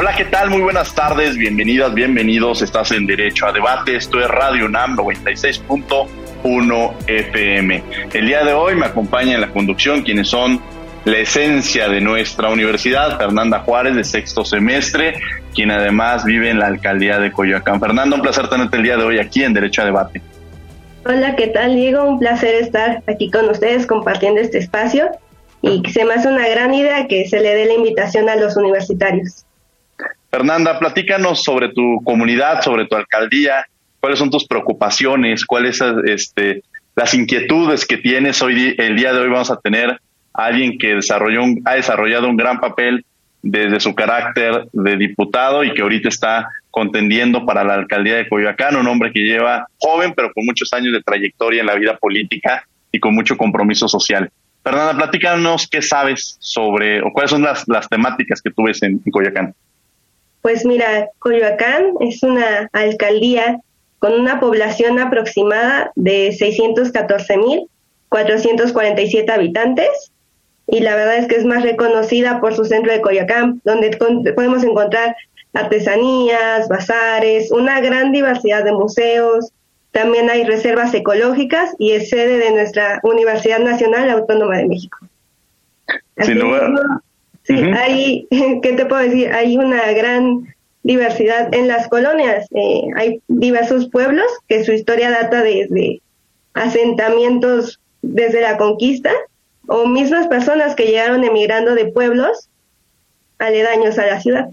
Hola, ¿qué tal? Muy buenas tardes, bienvenidas, bienvenidos. Estás en Derecho a Debate. Esto es Radio UNAM 96.1 FM. El día de hoy me acompaña en la conducción quienes son la esencia de nuestra universidad, Fernanda Juárez, de sexto semestre, quien además vive en la alcaldía de Coyoacán. Fernanda, un placer tenerte el día de hoy aquí en Derecho a Debate. Hola, ¿qué tal, Diego? Un placer estar aquí con ustedes compartiendo este espacio y se me hace una gran idea que se le dé la invitación a los universitarios. Fernanda, platícanos sobre tu comunidad, sobre tu alcaldía, cuáles son tus preocupaciones, cuáles este, las inquietudes que tienes hoy. El día de hoy vamos a tener a alguien que desarrolló ha desarrollado un gran papel desde su carácter de diputado y que ahorita está contendiendo para la alcaldía de Coyoacán, un hombre que lleva joven pero con muchos años de trayectoria en la vida política y con mucho compromiso social. Fernanda, platícanos qué sabes sobre o cuáles son las, las temáticas que tú ves en Coyoacán. Pues mira, Coyoacán es una alcaldía con una población aproximada de 614.447 habitantes y la verdad es que es más reconocida por su centro de Coyoacán, donde podemos encontrar artesanías, bazares, una gran diversidad de museos, también hay reservas ecológicas y es sede de nuestra Universidad Nacional Autónoma de México. Sin lugar, Sí, hay, ¿qué te puedo decir? Hay una gran diversidad en las colonias. Eh, hay diversos pueblos que su historia data desde asentamientos desde la conquista o mismas personas que llegaron emigrando de pueblos aledaños a la ciudad.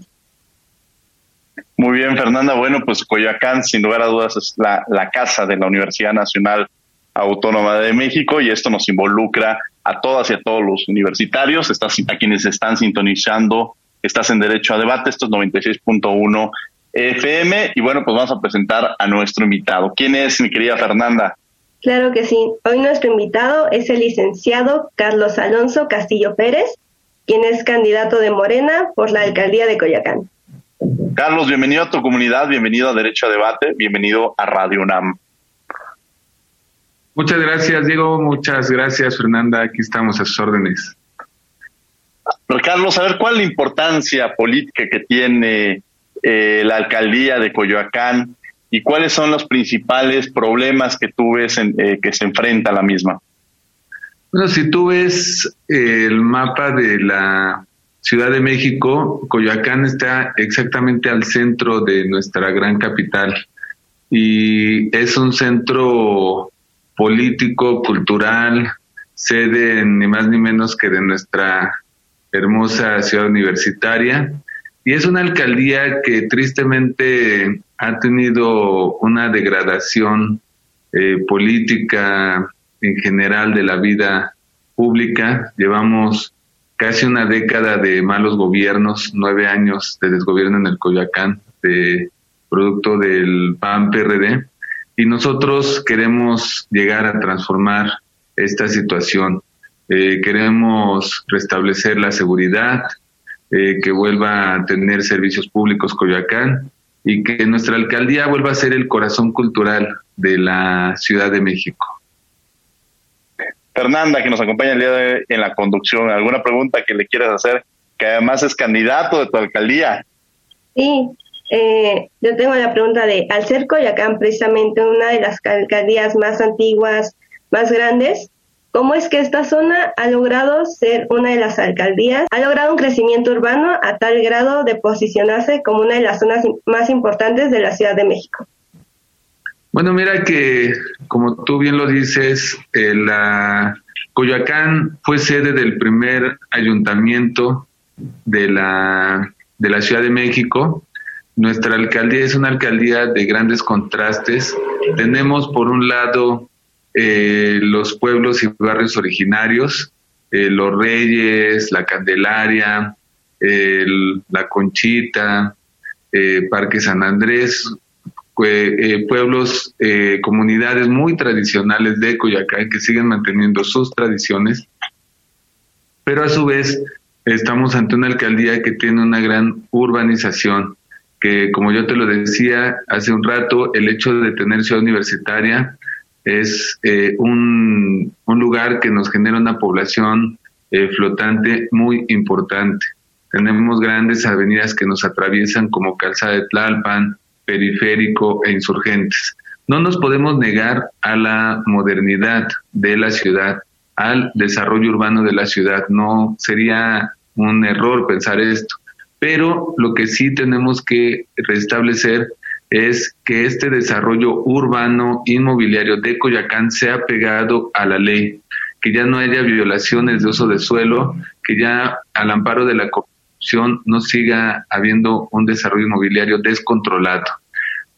Muy bien, Fernanda. Bueno, pues Coyoacán, sin lugar a dudas, es la, la casa de la Universidad Nacional Autónoma de México y esto nos involucra a todas y a todos los universitarios, estás, a quienes están sintonizando, estás en Derecho a Debate, esto es 96.1 FM y bueno, pues vamos a presentar a nuestro invitado. ¿Quién es mi querida Fernanda? Claro que sí. Hoy nuestro invitado es el licenciado Carlos Alonso Castillo Pérez, quien es candidato de Morena por la alcaldía de Coyacán. Carlos, bienvenido a tu comunidad, bienvenido a Derecho a Debate, bienvenido a Radio UNAM. Muchas gracias, Diego. Muchas gracias, Fernanda. Aquí estamos a sus órdenes. Carlos, a ver, ¿cuál es la importancia política que tiene eh, la alcaldía de Coyoacán y cuáles son los principales problemas que tú ves en, eh, que se enfrenta a la misma? Bueno, si tú ves el mapa de la Ciudad de México, Coyoacán está exactamente al centro de nuestra gran capital y es un centro político, cultural, sede ni más ni menos que de nuestra hermosa ciudad universitaria. Y es una alcaldía que tristemente ha tenido una degradación eh, política en general de la vida pública. Llevamos casi una década de malos gobiernos, nueve años de desgobierno en el Coyoacán, de producto del PAN-PRD y nosotros queremos llegar a transformar esta situación. Eh, queremos restablecer la seguridad, eh, que vuelva a tener servicios públicos Coyoacán y que nuestra alcaldía vuelva a ser el corazón cultural de la Ciudad de México. Fernanda, que nos acompaña el día de hoy en la conducción, ¿alguna pregunta que le quieras hacer? Que además es candidato de tu alcaldía. Sí, eh, yo tengo la pregunta de, al ser Coyacán precisamente una de las alcaldías más antiguas, más grandes, ¿cómo es que esta zona ha logrado ser una de las alcaldías, ha logrado un crecimiento urbano a tal grado de posicionarse como una de las zonas más importantes de la Ciudad de México? Bueno, mira que, como tú bien lo dices, eh, la Coyoacán fue sede del primer ayuntamiento de la, de la Ciudad de México. Nuestra alcaldía es una alcaldía de grandes contrastes. Tenemos, por un lado, eh, los pueblos y barrios originarios, eh, Los Reyes, La Candelaria, La Conchita, Parque San Andrés, eh, pueblos, eh, comunidades muy tradicionales de Coyacán que siguen manteniendo sus tradiciones, pero a su vez estamos ante una alcaldía que tiene una gran urbanización, que como yo te lo decía hace un rato, el hecho de tener ciudad universitaria es eh, un, un, lugar que nos genera una población flotante muy importante. Tenemos grandes avenidas que nos atraviesan como Calzada de Tlalpan, periférico e insurgentes. No nos podemos negar a la modernidad de la ciudad, al desarrollo urbano de la ciudad. No sería un error pensar esto. Pero lo que sí tenemos que restablecer es que este desarrollo urbano inmobiliario de Coyacán sea pegado a la ley, que ya no haya violaciones de uso de suelo, que ya al amparo de la no siga habiendo un desarrollo inmobiliario descontrolado.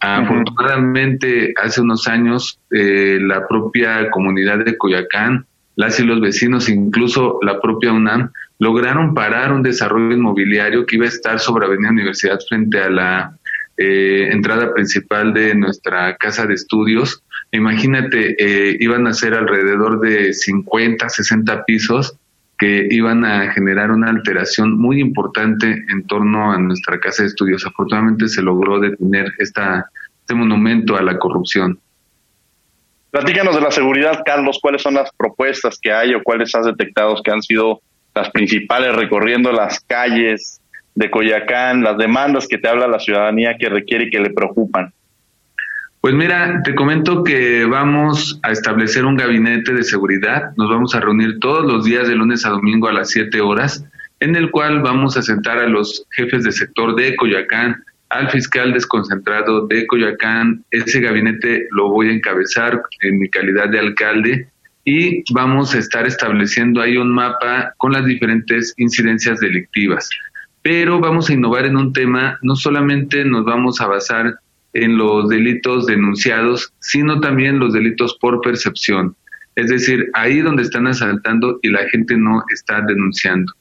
Afortunadamente, hace unos años, eh, la propia comunidad de Coyacán, las y los vecinos, incluso la propia UNAM, lograron parar un desarrollo inmobiliario que iba a estar sobre Avenida Universidad frente a la eh, entrada principal de nuestra casa de estudios. Imagínate, eh, iban a ser alrededor de 50, 60 pisos que iban a generar una alteración muy importante en torno a nuestra casa de estudios. Afortunadamente se logró detener esta, este monumento a la corrupción. Platícanos de la seguridad, Carlos, cuáles son las propuestas que hay o cuáles has detectado que han sido las principales recorriendo las calles de Coyacán, las demandas que te habla la ciudadanía que requiere y que le preocupan. Pues mira, te comento que vamos a establecer un gabinete de seguridad. Nos vamos a reunir todos los días de lunes a domingo a las 7 horas, en el cual vamos a sentar a los jefes de sector de Coyoacán, al fiscal desconcentrado de Coyoacán. Ese gabinete lo voy a encabezar en mi calidad de alcalde y vamos a estar estableciendo ahí un mapa con las diferentes incidencias delictivas. Pero vamos a innovar en un tema, no solamente nos vamos a basar en los delitos denunciados, sino también los delitos por percepción. Es decir, ahí donde están asaltando y la gente no está denunciando.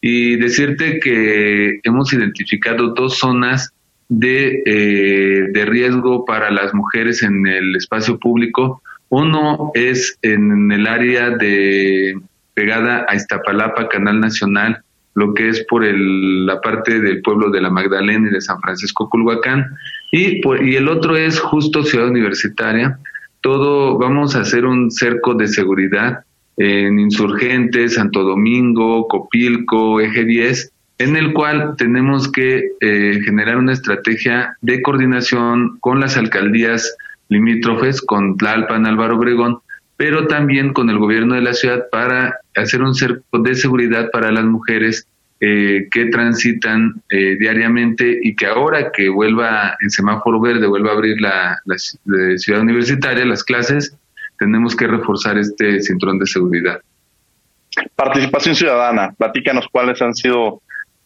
Y decirte que hemos identificado dos zonas de, eh, de riesgo para las mujeres en el espacio público. Uno es en el área de pegada a Iztapalapa, Canal Nacional, lo que es por el, la parte del pueblo de la Magdalena y de San Francisco Culhuacán, y, y el otro es justo Ciudad Universitaria. Todo, vamos a hacer un cerco de seguridad en Insurgentes, Santo Domingo, Copilco, Eje 10, en el cual tenemos que eh, generar una estrategia de coordinación con las alcaldías limítrofes, con Tlalpan, Álvaro Obregón, pero también con el gobierno de la ciudad para hacer un cerco de seguridad para las mujeres eh, que transitan eh, diariamente y que ahora que vuelva en semáforo verde, vuelva a abrir la, ciudad universitaria, las clases, tenemos que reforzar este cinturón de seguridad. Participación ciudadana, platícanos cuáles han sido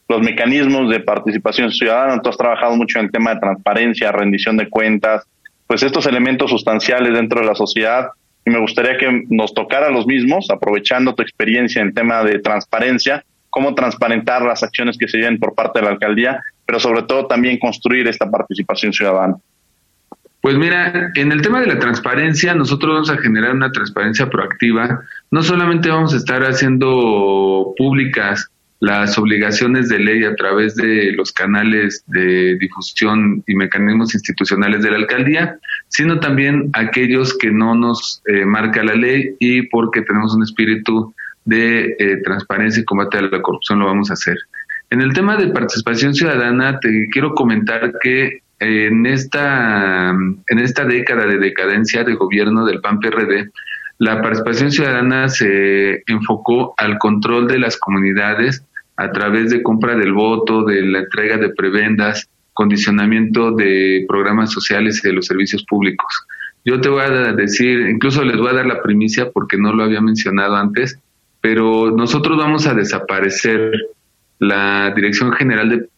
los mecanismos de participación ciudadana. Tú has trabajado mucho en el tema de transparencia, rendición de cuentas, pues estos elementos sustanciales dentro de la sociedad y me gustaría que nos tocara los mismos, aprovechando tu experiencia en tema de transparencia, cómo transparentar las acciones que se lleven por parte de la alcaldía, pero sobre todo también construir esta participación ciudadana. Pues mira, en el tema de la transparencia, nosotros vamos a generar una transparencia proactiva. No solamente vamos a estar haciendo públicas las obligaciones de ley a través de los canales de difusión y mecanismos institucionales de la alcaldía, sino también aquellos que no nos eh, marca la ley y porque tenemos un espíritu de eh, transparencia y combate a la corrupción lo vamos a hacer. En el tema de participación ciudadana, te quiero comentar que en esta, en esta década de decadencia de gobierno del PAN-PRD, la participación ciudadana se enfocó al control de las comunidades a través de compra del voto, de la entrega de prebendas, condicionamiento de programas sociales y de los servicios públicos. Yo te voy a decir, incluso les voy a dar la primicia porque no lo había mencionado antes, pero nosotros vamos a desaparecer la Dirección General de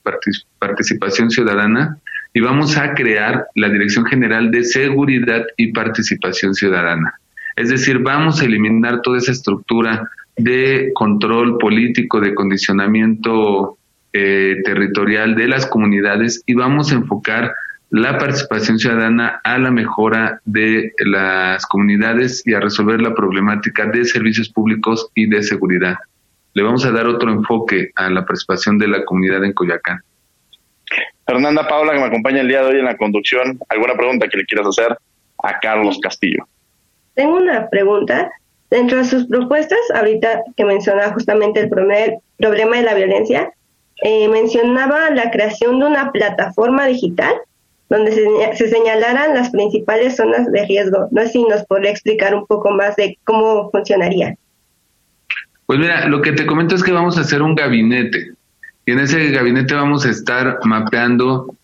Participación Ciudadana y vamos a crear la Dirección General de Seguridad y Participación Ciudadana. Es decir, vamos a eliminar toda esa estructura de control político, de condicionamiento eh, territorial de las comunidades y vamos a enfocar la participación ciudadana a la mejora de las comunidades y a resolver la problemática de servicios públicos y de seguridad. Le vamos a dar otro enfoque a la participación de la comunidad en Coyacán. Fernanda Paula, que me acompaña el día de hoy en la conducción, ¿alguna pregunta que le quieras hacer a Carlos Castillo? Tengo una pregunta. Dentro de sus propuestas, ahorita que mencionaba justamente el problema de la violencia, eh, mencionaba la creación de una plataforma digital donde se, señalaran las principales zonas de riesgo. No sé si nos podría explicar un poco más de cómo funcionaría. Pues mira, lo que te comento es que vamos a hacer un gabinete y en ese gabinete vamos a estar mapeando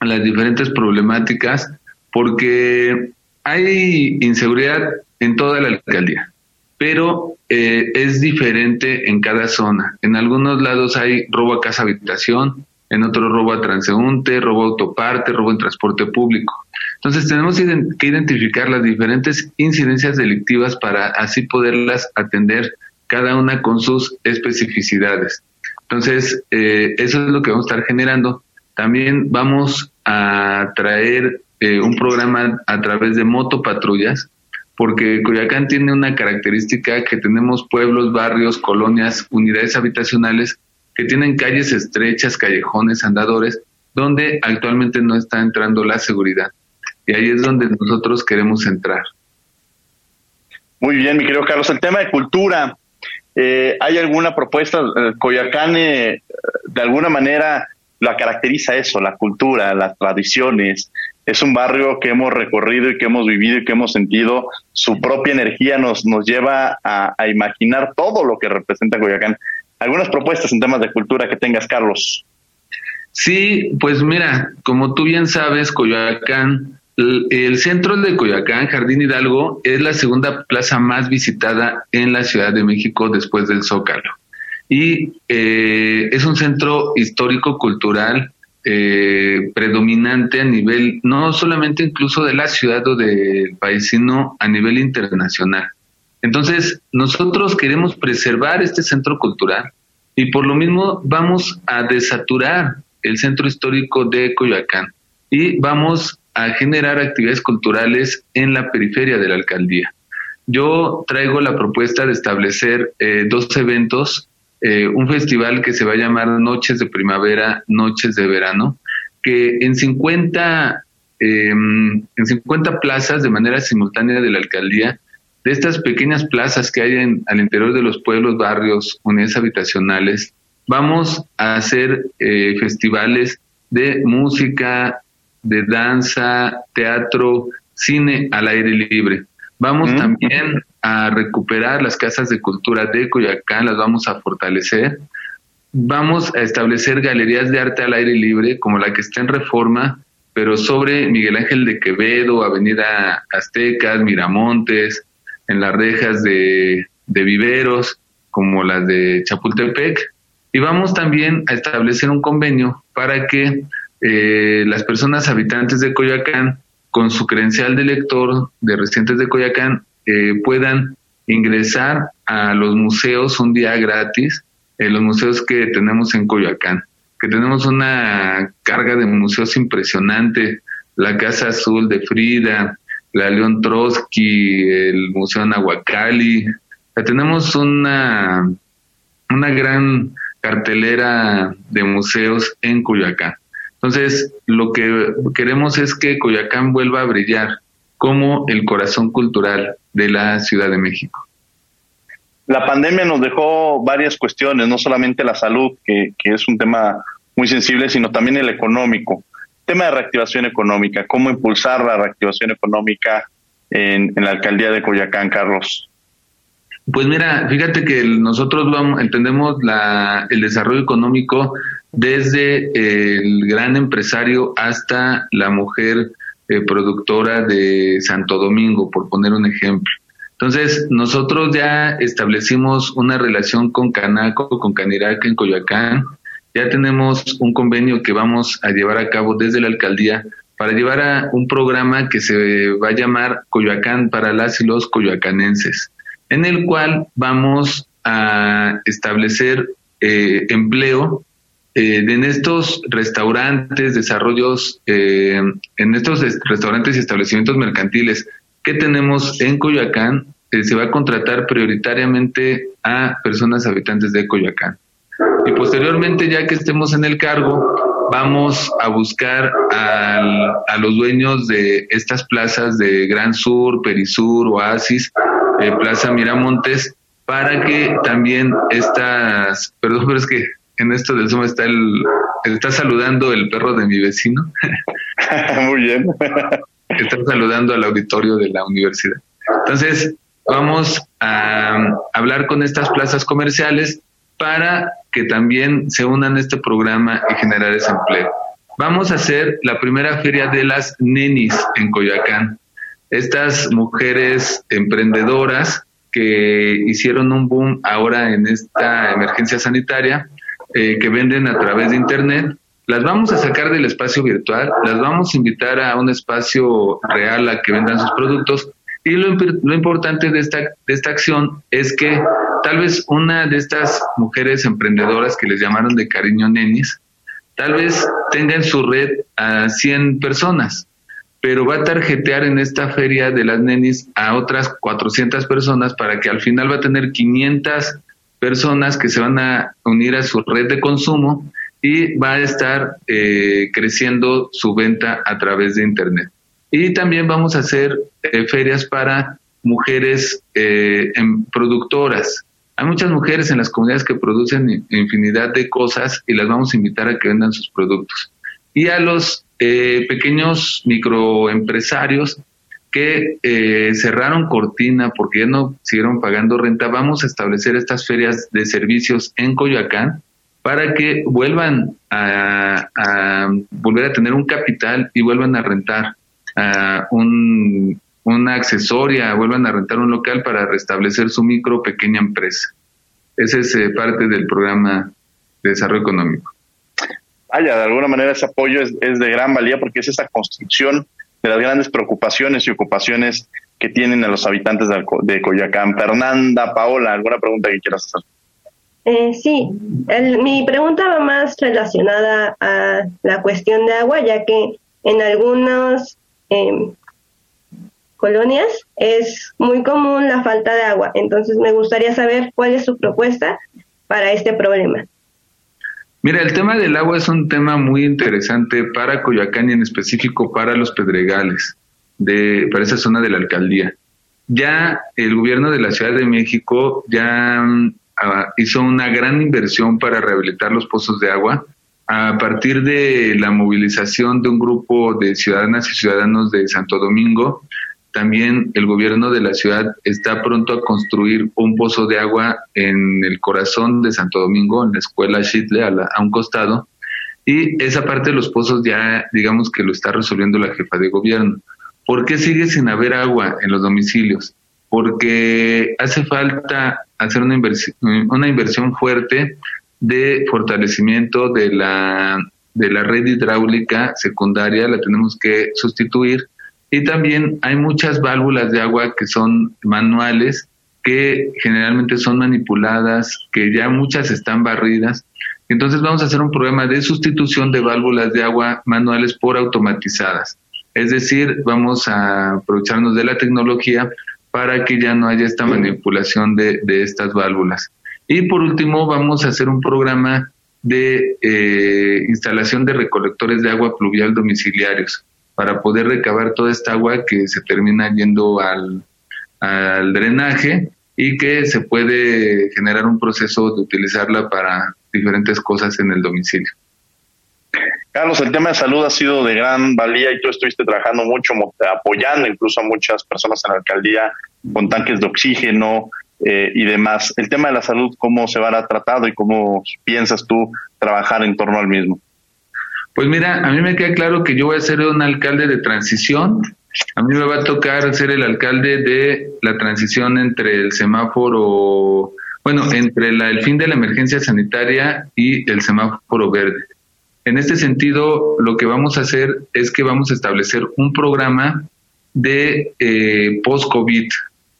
las diferentes problemáticas porque hay inseguridad en toda la alcaldía, pero eh, es diferente en cada zona. En algunos lados hay robo a casa habitación, en otros robo a transeúnte, robo a autoparte, robo en transporte público. Entonces tenemos que identificar las diferentes incidencias delictivas para así poderlas atender cada una con sus especificidades. Entonces, eh, eso es lo que vamos a estar generando. También vamos a traer eh, un programa a través de motopatrullas, porque Coyacán tiene una característica que tenemos pueblos, barrios, colonias, unidades habitacionales que tienen calles estrechas, callejones, andadores, donde actualmente no está entrando la seguridad. Y ahí es donde nosotros queremos entrar. Muy bien, mi querido Carlos. El tema de cultura, eh, ¿Hay alguna propuesta? Eh, Coyacán, eh, de alguna manera, la caracteriza eso, la cultura, las tradiciones. Es un barrio que hemos recorrido y que hemos vivido y que hemos sentido. Su propia energía nos, nos lleva a, imaginar todo lo que representa Coyacán. ¿Algunas propuestas en temas de cultura que tengas, Carlos? Sí, pues mira, como tú bien sabes, Coyoacán el centro de Coyoacán, Jardín Hidalgo, es la segunda plaza más visitada en la Ciudad de México después del Zócalo. Y eh, es un centro histórico-cultural eh, predominante a nivel, no solamente incluso de la ciudad o del país, sino a nivel internacional. Entonces, nosotros queremos preservar este centro cultural y por lo mismo vamos a desaturar el centro histórico de Coyoacán y vamos a generar actividades culturales en la periferia de la alcaldía. Yo traigo la propuesta de establecer eh, dos eventos, eh, un festival que se va a llamar Noches de Primavera, Noches de Verano, que en 50, em, en 50 plazas de manera simultánea de la alcaldía, de estas pequeñas plazas que hay en, al interior de los pueblos, barrios, unidades habitacionales, vamos a hacer eh, festivales de música, de danza, teatro, cine al aire libre. Vamos mm. también a recuperar las casas de cultura de Coyacán, las vamos a fortalecer. Vamos a establecer galerías de arte al aire libre, como la que está en reforma, pero sobre Miguel Ángel de Quevedo, Avenida Aztecas, Miramontes, en las rejas de, de viveros, como las de Chapultepec. Y vamos también a establecer un convenio para que eh, las personas habitantes de Coyoacán, con su credencial de lector de residentes de Coyoacán, eh, puedan ingresar a los museos un día gratis, en los museos que tenemos en Coyoacán, que tenemos una carga de museos impresionante, la Casa Azul de Frida, la León Trotsky, el Museo Nahuacali, tenemos una, una gran cartelera de museos en Coyoacán. Entonces, lo que queremos es que Coyacán vuelva a brillar como el corazón cultural de la Ciudad de México. La pandemia nos dejó varias cuestiones, no solamente la salud, que, es un tema muy sensible, sino también el económico. Tema de reactivación económica, cómo impulsar la reactivación económica en, la alcaldía de Coyacán, Carlos. Pues mira, fíjate que nosotros vamos, entendemos la, el desarrollo económico desde el gran empresario hasta la mujer eh, productora de Santo Domingo, por poner un ejemplo. Entonces, nosotros ya establecimos una relación con Canaco, con Caniraca en Coyoacán. Ya tenemos un convenio que vamos a llevar a cabo desde la alcaldía para llevar a un programa que se va a llamar Coyoacán para las y los coyoacanenses, en el cual vamos a establecer eh, empleo eh, en estos restaurantes, desarrollos, eh, en estos restaurantes y establecimientos mercantiles que tenemos en Coyoacán, se va a contratar prioritariamente a personas habitantes de Coyoacán. Y posteriormente, ya que estemos en el cargo, vamos a buscar a los dueños de estas plazas de Gran Sur, Perisur, Oasis, eh, Plaza Miramontes, para que también estas, perdón, pero es que en esto del Zoom está el, está saludando el perro de mi vecino. Muy bien. está saludando al auditorio de la universidad. Entonces, vamos a hablar con estas plazas comerciales para que también se unan a este programa y generar ese empleo. Vamos a hacer la primera feria de las nenis en Coyoacán. Estas mujeres emprendedoras que hicieron un boom ahora en esta emergencia sanitaria, eh, que venden a través de Internet, las vamos a sacar del espacio virtual, las vamos a invitar a un espacio real a que vendan sus productos y lo, lo importante de esta, de esta acción es que tal vez una de estas mujeres emprendedoras que les llamaron de cariño nenis, tal vez tenga en su red a 100 personas, pero va a tarjetear en esta feria de las nenis a otras 400 personas para que al final va a tener 500 personas que se van a unir a su red de consumo y va a estar eh, creciendo su venta a través de Internet. Y también vamos a hacer eh, ferias para mujeres eh, productoras. Hay muchas mujeres en las comunidades que producen infinidad de cosas y las vamos a invitar a que vendan sus productos. Y a los pequeños microempresarios que cerraron cortina porque ya no siguieron pagando renta, vamos a establecer estas ferias de servicios en Coyoacán para que vuelvan a volver a tener un capital y vuelvan a rentar un, una accesoria, vuelvan a rentar un local para restablecer su micro pequeña empresa. Ese es eh, parte del programa de desarrollo económico. Vaya, de alguna manera ese apoyo es, de gran valía porque es esa construcción de las grandes preocupaciones y ocupaciones que tienen a los habitantes de, Coyacán. Fernanda, Paola, ¿alguna pregunta que quieras hacer? Eh, sí, mi pregunta va más relacionada a la cuestión de agua, ya que en algunos colonias es muy común la falta de agua. Entonces me gustaría saber cuál es su propuesta para este problema. Mira, el tema del agua es un tema muy interesante para Coyoacán y en específico para los pedregales, de, para esa zona de la alcaldía. Ya el gobierno de la Ciudad de México ya mm, ah, hizo una gran inversión para rehabilitar los pozos de agua a partir de la movilización de un grupo de ciudadanas y ciudadanos de Santo Domingo, también el gobierno de la ciudad está pronto a construir un pozo de agua en el corazón de Santo Domingo, en la escuela Chitle, a, un costado. Y esa parte de los pozos ya, digamos que lo está resolviendo la jefa de gobierno. ¿Por qué sigue sin haber agua en los domicilios? Porque hace falta hacer una inversión, una inversión fuerte de fortalecimiento de la, de la red hidráulica secundaria, la tenemos que sustituir. Y también hay muchas válvulas de agua que son manuales, que generalmente son manipuladas, que ya muchas están barridas. Entonces vamos a hacer un programa de sustitución de válvulas de agua manuales por automatizadas. Es decir, vamos a aprovecharnos de la tecnología para que ya no haya esta manipulación de, de estas válvulas. Y por último, vamos a hacer un programa de eh, instalación de recolectores de agua pluvial domiciliarios para poder recabar toda esta agua que se termina yendo al, al drenaje y que se puede generar un proceso de utilizarla para diferentes cosas en el domicilio. Carlos, el tema de salud ha sido de gran valía y tú estuviste trabajando mucho, apoyando incluso a muchas personas en la alcaldía con tanques de oxígeno, eh, y demás. El tema de la salud, ¿cómo se va a tratado y cómo piensas tú trabajar en torno al mismo? Pues mira, a mí me queda claro que yo voy a ser un alcalde de transición. A mí me va a tocar ser el alcalde de la transición entre el semáforo, bueno, entre el fin de la emergencia sanitaria y el semáforo verde. En este sentido, lo que vamos a hacer es que vamos a establecer un programa de eh, post-COVID.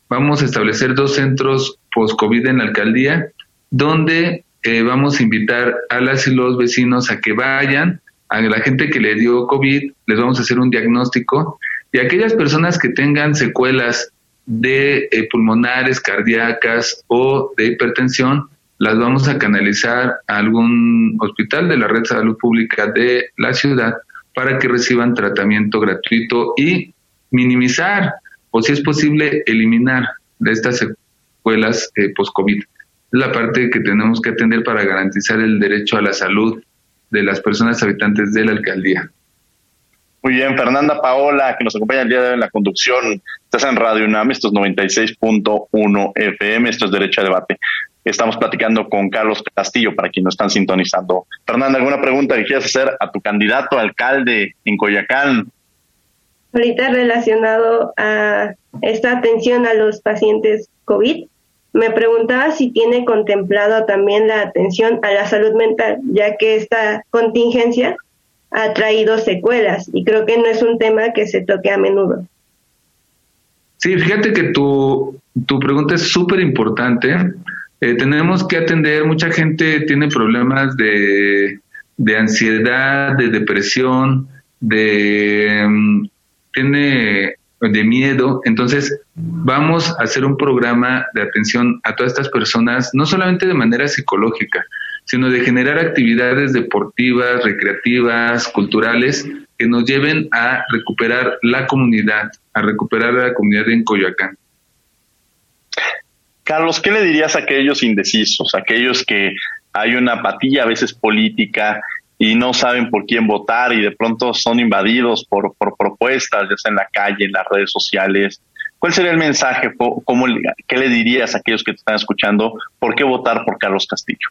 Vamos a establecer dos centros post-COVID en la alcaldía, donde eh, vamos a invitar a las y los vecinos a que vayan a la gente que le dio COVID, les vamos a hacer un diagnóstico y aquellas personas que tengan secuelas de eh, pulmonares, cardíacas o de hipertensión, las vamos a canalizar a algún hospital de la red de salud pública de la ciudad para que reciban tratamiento gratuito y minimizar o si es posible eliminar de estas secuelas eh, post-COVID. Es la parte que tenemos que atender para garantizar el derecho a la salud de las personas habitantes de la alcaldía. Muy bien, Fernanda Paola, que nos acompaña el día de hoy en la conducción. Estás en Radio UNAM, esto es 96.1 FM, esto es Derecho a Debate. Estamos platicando con Carlos Castillo, para quienes nos están sintonizando. Fernanda, ¿alguna pregunta que quieras hacer a tu candidato a alcalde en Coyacán? Ahorita relacionado a esta atención a los pacientes COVID, me preguntaba si tiene contemplado también la atención a la salud mental, ya que esta contingencia ha traído secuelas y creo que no es un tema que se toque a menudo. Sí, fíjate que tu, tu pregunta es súper importante. Eh, tenemos que atender, mucha gente tiene problemas de, de ansiedad, de depresión, de... Mm, tiene de miedo. Entonces, vamos a hacer un programa de atención a todas estas personas, no solamente de manera psicológica, sino de generar actividades deportivas, recreativas, culturales, que nos lleven a recuperar la comunidad, a recuperar la comunidad en Coyoacán. Carlos, ¿qué le dirías a aquellos indecisos, aquellos que hay una apatía a veces política y no saben por quién votar y de pronto son invadidos por, por propuestas, ya sea en la calle, en las redes sociales. ¿Cuál sería el mensaje? ¿Cómo, ¿Qué le dirías a aquellos que te están escuchando? ¿Por qué votar por Carlos Castillo?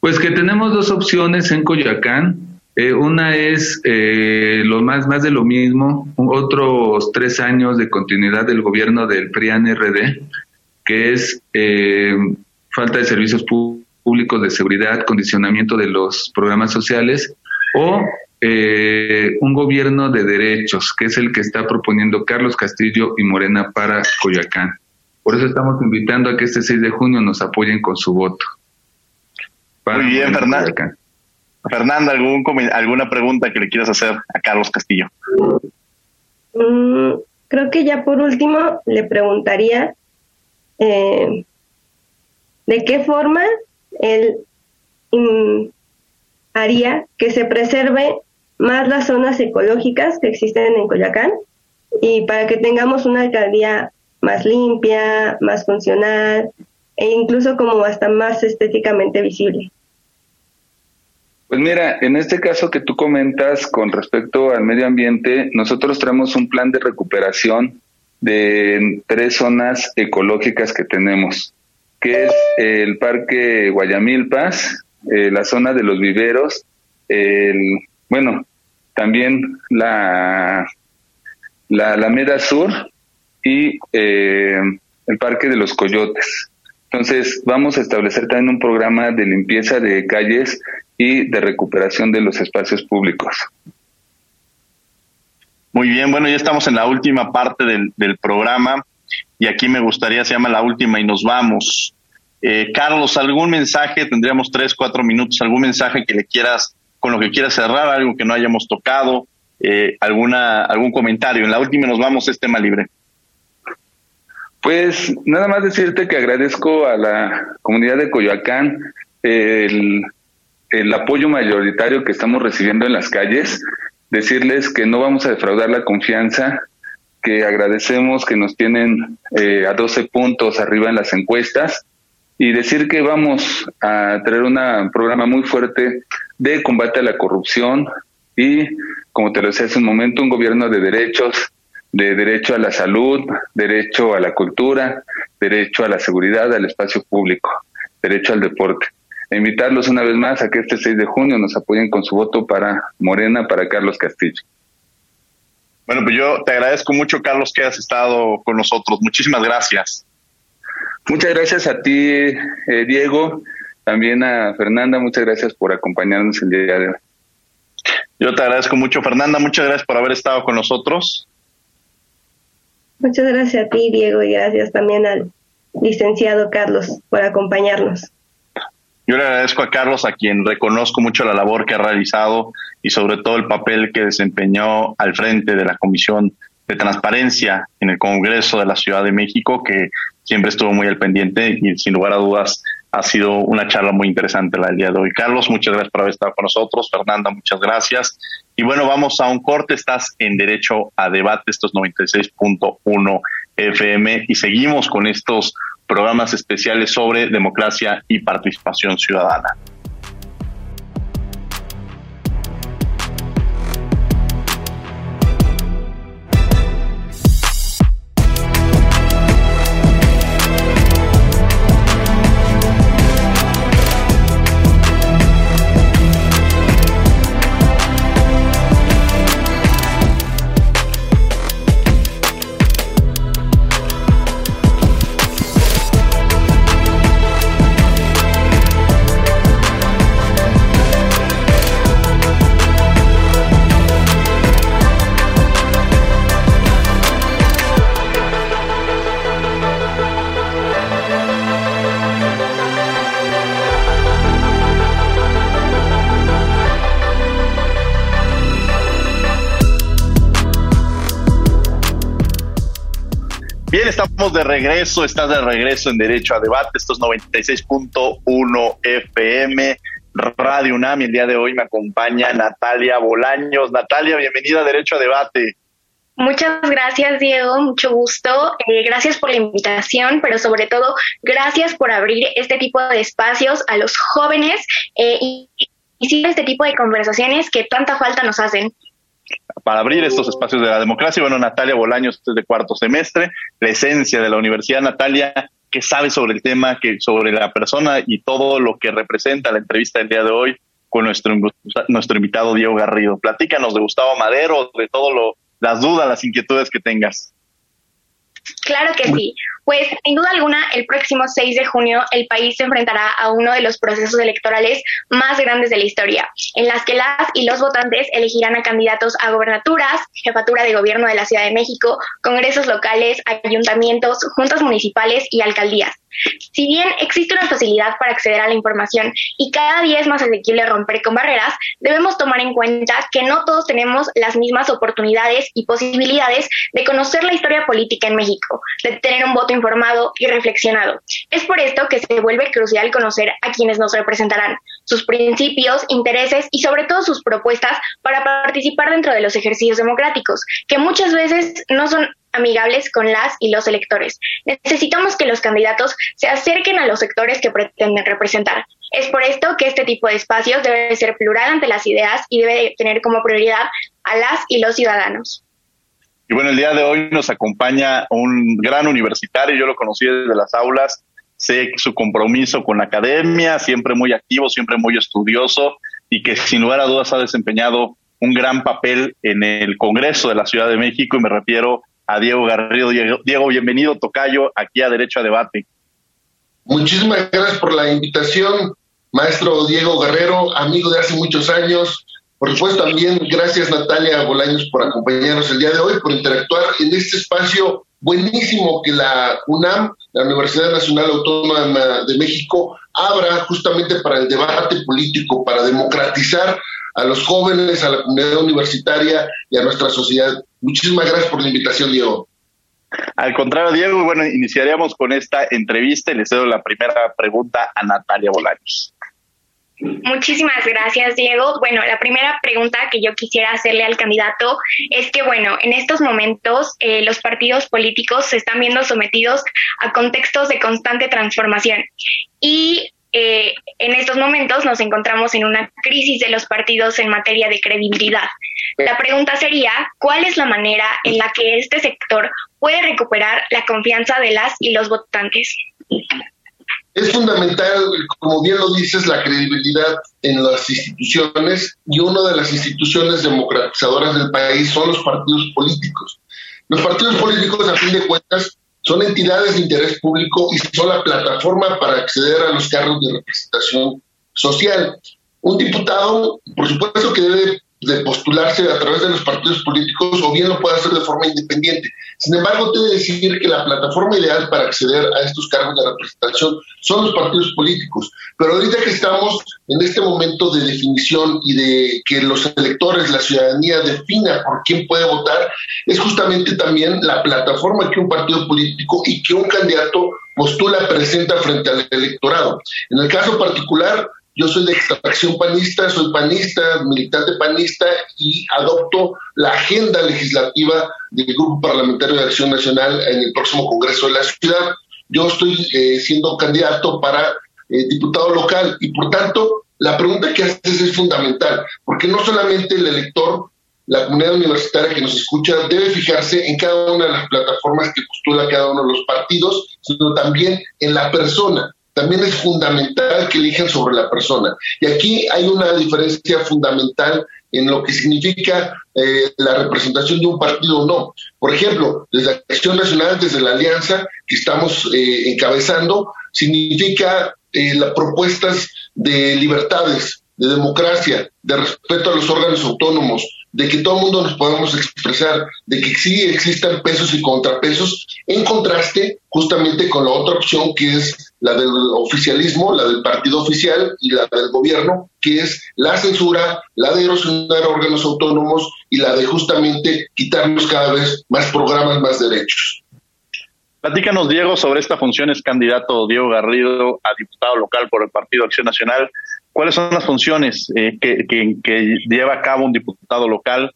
Pues que tenemos dos opciones en Coyoacán. Eh, una es eh, lo más, más de lo mismo, otros tres años de continuidad del gobierno del PRIAN-RD, que es eh, falta de servicios públicos de seguridad, condicionamiento de los programas sociales o eh, un gobierno de derechos, que es el que está proponiendo Carlos Castillo y Morena para Coyacán. Por eso estamos invitando a que este 6 de junio nos apoyen con su voto. Muy bien, Fernanda. Fernanda, ¿algún, ¿alguna pregunta que le quieras hacer a Carlos Castillo? Mm, creo que ya por último le preguntaría eh, de qué forma él haría que se preserve más las zonas ecológicas que existen en Coyacán y para que tengamos una alcaldía más limpia, más funcional e incluso como hasta más estéticamente visible. Pues mira, en este caso que tú comentas con respecto al medio ambiente, nosotros traemos un plan de recuperación de tres zonas ecológicas que tenemos que es el Parque Guayamilpas, eh, la zona de los viveros, el, bueno, también la, la Alameda Sur y eh, el Parque de los Coyotes. Entonces, vamos a establecer también un programa de limpieza de calles y de recuperación de los espacios públicos. Muy bien, bueno, ya estamos en la última parte del, del programa y aquí me gustaría, se llama la última y nos vamos. Eh, Carlos, ¿algún mensaje? Tendríamos tres, cuatro minutos, algún mensaje que le quieras, con lo que quieras cerrar, algo que no hayamos tocado, eh, alguna, algún comentario. En la última nos vamos, es tema libre. Pues nada más decirte que agradezco a la comunidad de Coyoacán el, el apoyo mayoritario que estamos recibiendo en las calles, decirles que no vamos a defraudar la confianza que agradecemos que nos tienen eh, a 12 puntos arriba en las encuestas y decir que vamos a traer un programa muy fuerte de combate a la corrupción y, como te lo decía hace un momento, un gobierno de derechos, de derecho a la salud, derecho a la cultura, derecho a la seguridad, al espacio público, derecho al deporte. invitarlos una vez más a que este 6 de junio nos apoyen con su voto para Morena, para Carlos Castillo. Bueno, pues yo te agradezco mucho, Carlos, que has estado con nosotros. Muchísimas gracias. Muchas gracias a ti, eh, Diego, también a Fernanda, muchas gracias por acompañarnos el día de hoy. Yo te agradezco mucho, Fernanda, muchas gracias por haber estado con nosotros. Muchas gracias a ti, Diego, y gracias también al licenciado Carlos por acompañarnos. Yo le agradezco a Carlos, a quien reconozco mucho la labor que ha realizado y sobre todo el papel que desempeñó al frente de la Comisión de Transparencia en el Congreso de la Ciudad de México, que siempre estuvo muy al pendiente y sin lugar a dudas ha sido una charla muy interesante la del día de hoy. Carlos, muchas gracias por haber estado con nosotros. Fernanda, muchas gracias. Y bueno, vamos a un corte. Estás en Derecho a Debate, estos 96.1 FM, y seguimos con estos programas especiales sobre democracia y participación ciudadana. De regreso, estás de regreso en Derecho a Debate, estos 96.1 FM, Radio UNAM, el día de hoy me acompaña Natalia Bolaños. Natalia, bienvenida a Derecho a Debate. Muchas gracias, Diego. Mucho gusto. Eh, gracias por la invitación, pero sobre todo, gracias por abrir este tipo de espacios a los jóvenes eh, y, y este tipo de conversaciones que tanta falta nos hacen para abrir estos espacios de la democracia. Bueno, Natalia Bolaños es de cuarto semestre, la esencia de la universidad. Natalia, ¿qué sabe sobre el tema, que sobre la persona y todo lo que representa la entrevista del día de hoy con nuestro, nuestro invitado Diego Garrido? Platícanos de Gustavo Madero, de todo lo, las dudas, las inquietudes que tengas. Claro que sí. Pues sin duda alguna, el próximo 6 de junio el país se enfrentará a uno de los procesos electorales más grandes de la historia, en las que las y los votantes elegirán a candidatos a gobernaturas, jefatura de gobierno de la Ciudad de México, congresos locales, ayuntamientos, juntas municipales y alcaldías. Si bien existe una facilidad para acceder a la información y cada día es más asequible romper con barreras, debemos tomar en cuenta que no todos tenemos las mismas oportunidades y posibilidades de conocer la historia política en México, de tener un voto informado y reflexionado. Es por esto que se vuelve crucial conocer a quienes nos representarán, sus principios, intereses y sobre todo sus propuestas para participar dentro de los ejercicios democráticos, que muchas veces no son amigables con las y los electores. Necesitamos que los candidatos se acerquen a los sectores que pretenden representar. Es por esto que este tipo de espacios debe ser plural ante las ideas y debe tener como prioridad a las y los ciudadanos. Y bueno, el día de hoy nos acompaña un gran universitario, yo lo conocí desde las aulas, sé su compromiso con la academia, siempre muy activo, siempre muy estudioso y que sin lugar a dudas ha desempeñado un gran papel en el Congreso de la Ciudad de México y me refiero a Diego Garrido. Diego, bienvenido, Tocayo, aquí a Derecho a Debate. Muchísimas gracias por la invitación, maestro Diego Guerrero, amigo de hace muchos años. Por supuesto, también gracias Natalia Bolaños por acompañarnos el día de hoy, por interactuar en este espacio buenísimo que la UNAM, la Universidad Nacional Autónoma de México, abra justamente para el debate político, para democratizar a los jóvenes, a la comunidad universitaria y a nuestra sociedad. Muchísimas gracias por la invitación, Diego. Al contrario, Diego, bueno, iniciaríamos con esta entrevista y le cedo la primera pregunta a Natalia Bolaños. Muchísimas gracias, Diego. Bueno, la primera pregunta que yo quisiera hacerle al candidato es que, bueno, en estos momentos eh, los partidos políticos se están viendo sometidos a contextos de constante transformación y eh, en estos momentos nos encontramos en una crisis de los partidos en materia de credibilidad. La pregunta sería, ¿cuál es la manera en la que este sector puede recuperar la confianza de las y los votantes? Es fundamental, como bien lo dices, la credibilidad en las instituciones y una de las instituciones democratizadoras del país son los partidos políticos. Los partidos políticos, a fin de cuentas, son entidades de interés público y son la plataforma para acceder a los cargos de representación social. Un diputado, por supuesto que debe de postularse a través de los partidos políticos o bien lo puede hacer de forma independiente. Sin embargo, te de decir que la plataforma ideal para acceder a estos cargos de representación son los partidos políticos. Pero ahorita que estamos en este momento de definición y de que los electores, la ciudadanía defina por quién puede votar, es justamente también la plataforma que un partido político y que un candidato postula presenta frente al electorado. En el caso particular, yo soy de extracción panista, soy panista, militante panista y adopto la agenda legislativa del Grupo Parlamentario de Acción Nacional en el próximo Congreso de la Ciudad. Yo estoy eh, siendo candidato para eh, diputado local y por tanto la pregunta que haces es fundamental, porque no solamente el elector, la comunidad universitaria que nos escucha debe fijarse en cada una de las plataformas que postula cada uno de los partidos, sino también en la persona también es fundamental que elijan sobre la persona. Y aquí hay una diferencia fundamental en lo que significa eh, la representación de un partido o no. Por ejemplo, desde la Acción Nacional, desde la alianza que estamos eh, encabezando, significa eh, las propuestas de libertades, de democracia, de respeto a los órganos autónomos, de que todo el mundo nos podamos expresar, de que sí existan pesos y contrapesos, en contraste justamente con la otra opción que es la del oficialismo, la del partido oficial y la del gobierno, que es la censura, la de erosionar órganos autónomos y la de justamente quitarnos cada vez más programas, más derechos. Platícanos, Diego, sobre esta función. Es candidato Diego Garrido a diputado local por el Partido Acción Nacional. ¿Cuáles son las funciones eh, que, lleva a cabo un diputado local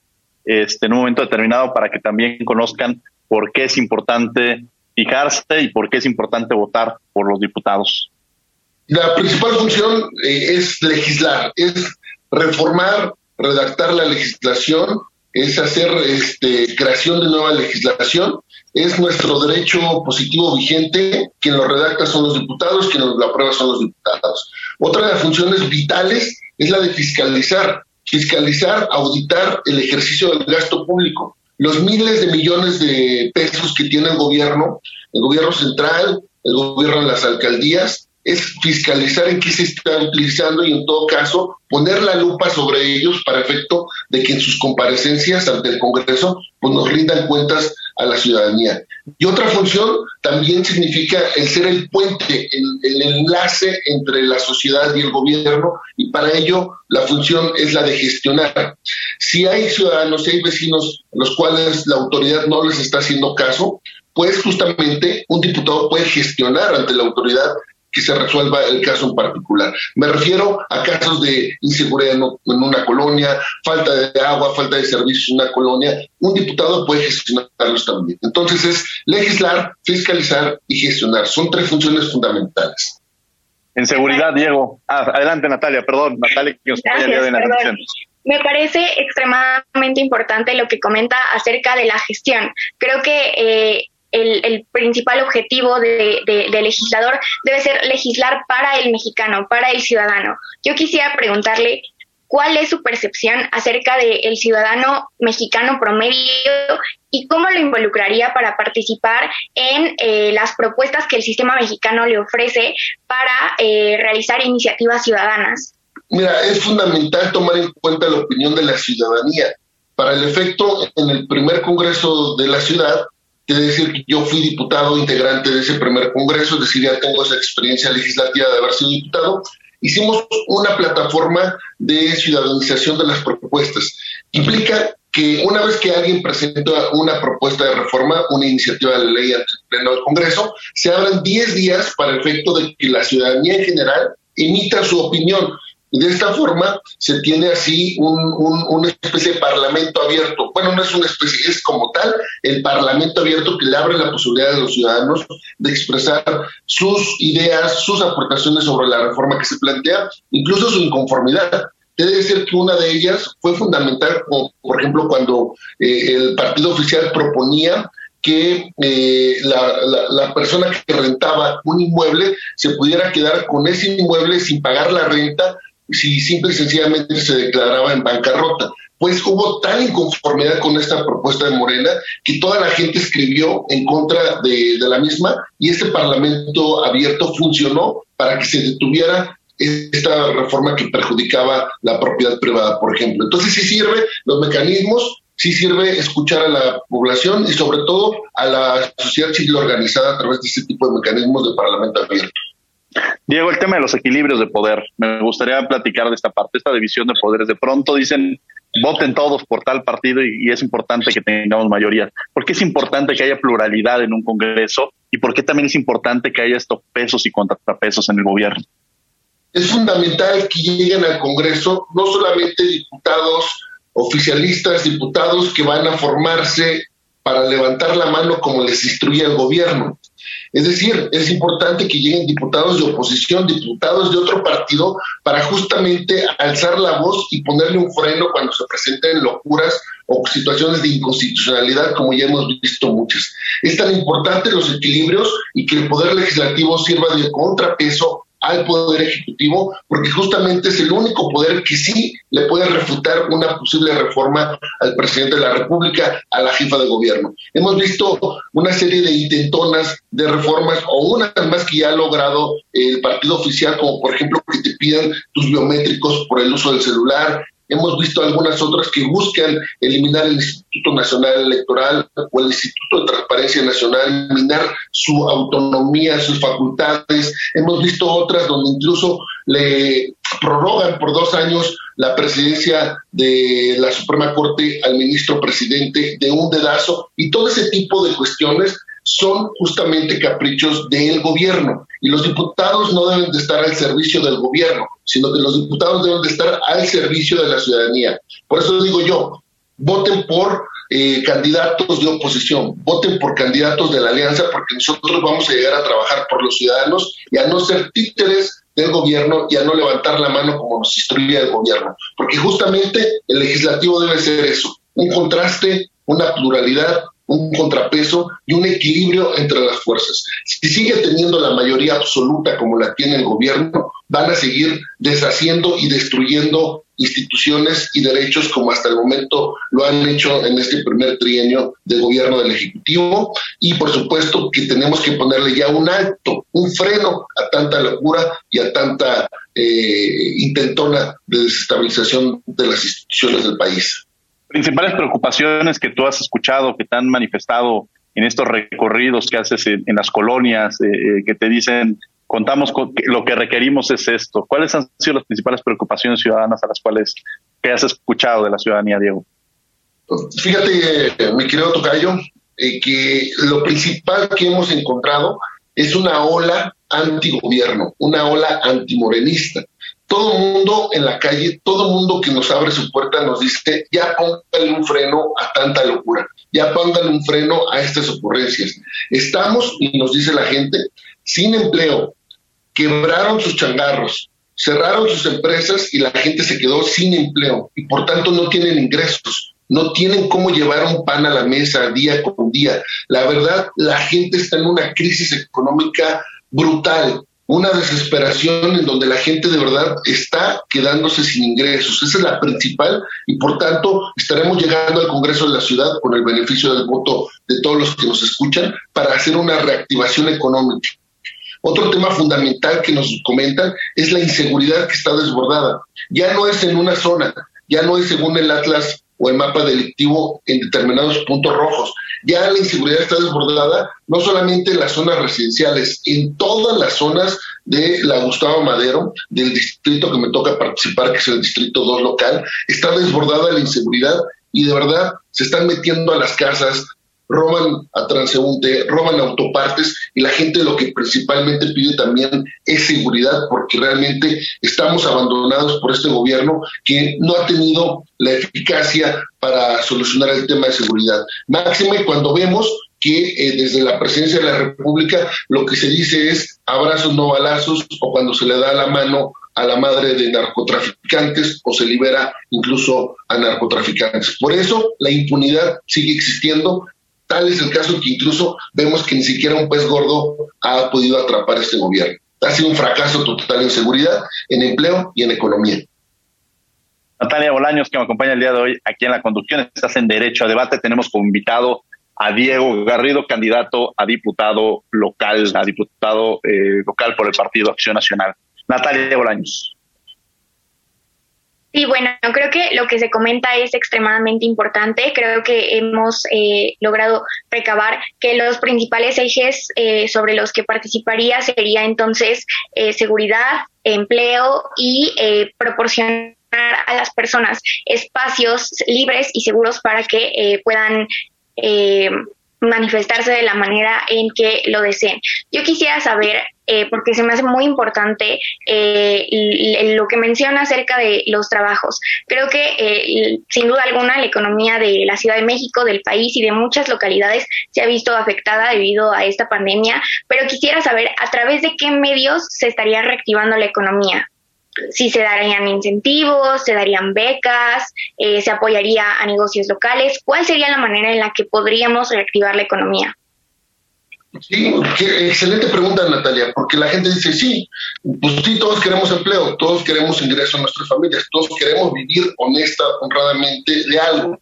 este, en un momento determinado para que también conozcan por qué es importante fijarse y por qué es importante votar por los diputados? La principal función eh, es legislar, es reformar, redactar la legislación, es hacer este, creación de nueva legislación es nuestro derecho positivo vigente, quien lo redacta son los diputados, quien lo aprueba son los diputados. Otra de las funciones vitales es la de fiscalizar, fiscalizar, auditar el ejercicio del gasto público. Los miles de millones de pesos que tiene el gobierno, el gobierno central, el gobierno de las alcaldías, es fiscalizar en qué se está utilizando y en todo caso poner la lupa sobre ellos para efecto de que en sus comparecencias ante el Congreso pues nos rindan cuentas a la ciudadanía. Y otra función también significa el ser el puente, el, enlace entre la sociedad y el gobierno, y para ello la función es la de gestionar. Si hay ciudadanos, si hay vecinos a los cuales la autoridad no les está haciendo caso, pues justamente un diputado puede gestionar ante la autoridad que se resuelva el caso en particular. Me refiero a casos de inseguridad en, una colonia, falta de agua, falta de servicios en una colonia. Un diputado puede gestionarlos también. Entonces es legislar, fiscalizar y gestionar. Son tres funciones fundamentales. En seguridad, Diego. Ah, adelante, Natalia, perdón, Natalia, que nos Me parece extremadamente importante lo que comenta acerca de la gestión. Creo que eh, el, principal objetivo de, legislador debe ser legislar para el mexicano, para el ciudadano. Yo quisiera preguntarle cuál es su percepción acerca del ciudadano mexicano promedio y cómo lo involucraría para participar en eh, las propuestas que el sistema mexicano le ofrece para eh, realizar iniciativas ciudadanas. Mira, es fundamental tomar en cuenta la opinión de la ciudadanía. Para el efecto, en el primer Congreso de la ciudad, Quiere decir que yo fui diputado integrante de ese primer congreso, es decir, ya tengo esa experiencia legislativa de haber sido diputado. Hicimos una plataforma de ciudadanización de las propuestas. Implica que una vez que alguien presenta una propuesta de reforma, una iniciativa de ley ante el Pleno del Congreso, se abren 10 días para efecto de que la ciudadanía en general emita su opinión. Y de esta forma se tiene así un, una especie de parlamento abierto. Bueno, no es una especie, es como tal el parlamento abierto que le abre la posibilidad a los ciudadanos de expresar sus ideas, sus aportaciones sobre la reforma que se plantea, incluso su inconformidad. Debe decir que una de ellas fue fundamental, como por ejemplo cuando eh, el partido oficial proponía que eh, la, persona que rentaba un inmueble se pudiera quedar con ese inmueble sin pagar la renta si simple y sencillamente se declaraba en bancarrota. Pues hubo tal inconformidad con esta propuesta de Morena que toda la gente escribió en contra de, la misma y este Parlamento abierto funcionó para que se detuviera esta reforma que perjudicaba la propiedad privada, por ejemplo. Entonces sí sirve los mecanismos, sí sirve escuchar a la población y sobre todo a la sociedad civil organizada a través de este tipo de mecanismos de parlamento abierto. Diego, el tema de los equilibrios de poder, me gustaría platicar de esta parte, esta división de poderes. De pronto dicen, voten todos por tal partido y, es importante que tengamos mayoría. ¿Por qué es importante que haya pluralidad en un Congreso y por qué también es importante que haya estos pesos y contrapesos en el gobierno? Es fundamental que lleguen al Congreso no solamente diputados oficialistas, diputados que van a formarse para levantar la mano como les instruye el gobierno. Es decir, es importante que lleguen diputados de oposición, diputados de otro partido, para justamente alzar la voz y ponerle un freno cuando se presenten locuras o situaciones de inconstitucionalidad, como ya hemos visto muchas. Es tan importante los equilibrios y que el Poder Legislativo sirva de contrapeso al Poder Ejecutivo, porque justamente es el único poder que sí le puede refutar una posible reforma al presidente de la República, a la jefa de gobierno. Hemos visto una serie de intentonas de reformas, o unas más que ya ha logrado el partido oficial, como por ejemplo que te pidan tus biométricos por el uso del celular, Hemos visto algunas otras que buscan eliminar el Instituto Nacional Electoral o el Instituto de Transparencia Nacional, minar su autonomía, sus facultades. Hemos visto otras donde incluso le prorrogan por dos años la presidencia de la Suprema Corte al ministro presidente de un dedazo y todo ese tipo de cuestiones son justamente caprichos del gobierno y los diputados no deben de estar al servicio del gobierno, sino que los diputados deben de estar al servicio de la ciudadanía. Por eso digo yo, voten por eh, candidatos de oposición, voten por candidatos de la alianza, porque nosotros vamos a llegar a trabajar por los ciudadanos y a no ser títeres del gobierno y a no levantar la mano como nos instruye el gobierno, porque justamente el legislativo debe ser eso, un contraste, una pluralidad, un contrapeso y un equilibrio entre las fuerzas. Si sigue teniendo la mayoría absoluta como la tiene el gobierno, van a seguir deshaciendo y destruyendo instituciones y derechos como hasta el momento lo han hecho en este primer trienio de gobierno del Ejecutivo y por supuesto que tenemos que ponerle ya un alto, un freno a tanta locura y a tanta eh, intentona de desestabilización de las instituciones del país principales preocupaciones que tú has escuchado, que te han manifestado en estos recorridos que haces en, las colonias, eh, eh, que te dicen, contamos con lo que requerimos es esto. ¿Cuáles han sido las principales preocupaciones ciudadanas a las cuales que has escuchado de la ciudadanía, Diego? Fíjate, mi querido Tocayo, eh, que lo principal que hemos encontrado es una ola antigobierno, una ola antimorenista todo mundo en la calle, todo mundo que nos abre su puerta nos dice, ya póngale un freno a tanta locura, ya póngale un freno a estas ocurrencias. Estamos, y nos dice la gente, sin empleo, quebraron sus changarros, cerraron sus empresas y la gente se quedó sin empleo y por tanto no tienen ingresos, no tienen cómo llevar un pan a la mesa día con día. La verdad, la gente está en una crisis económica brutal una desesperación en donde la gente de verdad está quedándose sin ingresos. Esa es la principal y por tanto estaremos llegando al Congreso de la Ciudad con el beneficio del voto de todos los que nos escuchan para hacer una reactivación económica. Otro tema fundamental que nos comentan es la inseguridad que está desbordada. Ya no es en una zona, ya no es según el Atlas o el mapa delictivo en determinados puntos rojos. Ya la inseguridad está desbordada, no solamente en las zonas residenciales, en todas las zonas de la Gustavo Madero, del distrito que me toca participar, que es el distrito 2 local, está desbordada la inseguridad y de verdad se están metiendo a las casas, roban a transeúnte, roban autopartes y la gente lo que principalmente pide también es seguridad porque realmente estamos abandonados por este gobierno que no ha tenido la eficacia para solucionar el tema de seguridad. Máxime cuando vemos que eh, desde la presidencia de la República lo que se dice es abrazos no balazos o cuando se le da la mano a la madre de narcotraficantes o se libera incluso a narcotraficantes. Por eso la impunidad sigue existiendo Tal es el caso que incluso vemos que ni siquiera un pez gordo ha podido atrapar este gobierno. Ha sido un fracaso total en seguridad, en empleo y en economía. Natalia Bolaños, que me acompaña el día de hoy aquí en la conducción, estás en Derecho a Debate. Tenemos como invitado a Diego Garrido, candidato a diputado local, a diputado eh, local por el Partido Acción Nacional. Natalia Bolaños. Sí, bueno, creo que lo que se comenta es extremadamente importante. Creo que hemos eh, logrado recabar que los principales ejes eh, sobre los que participaría sería entonces eh, seguridad, empleo y proporcionar a las personas espacios libres y seguros para que puedan manifestarse de la manera en que lo deseen. Yo quisiera saber, eh, porque se me hace muy importante eh, lo que menciona acerca de los trabajos. Creo que eh, sin duda alguna la economía de la Ciudad de México, del país y de muchas localidades se ha visto afectada debido a esta pandemia, pero quisiera saber a través de qué medios se estaría reactivando la economía si se darían incentivos, se darían becas, eh, se apoyaría a negocios locales. ¿Cuál sería la manera en la que podríamos reactivar la economía? Sí, excelente pregunta, Natalia, porque la gente dice, sí, pues sí, todos queremos empleo, todos queremos ingreso a nuestras familias, todos queremos vivir honesta, honradamente de algo.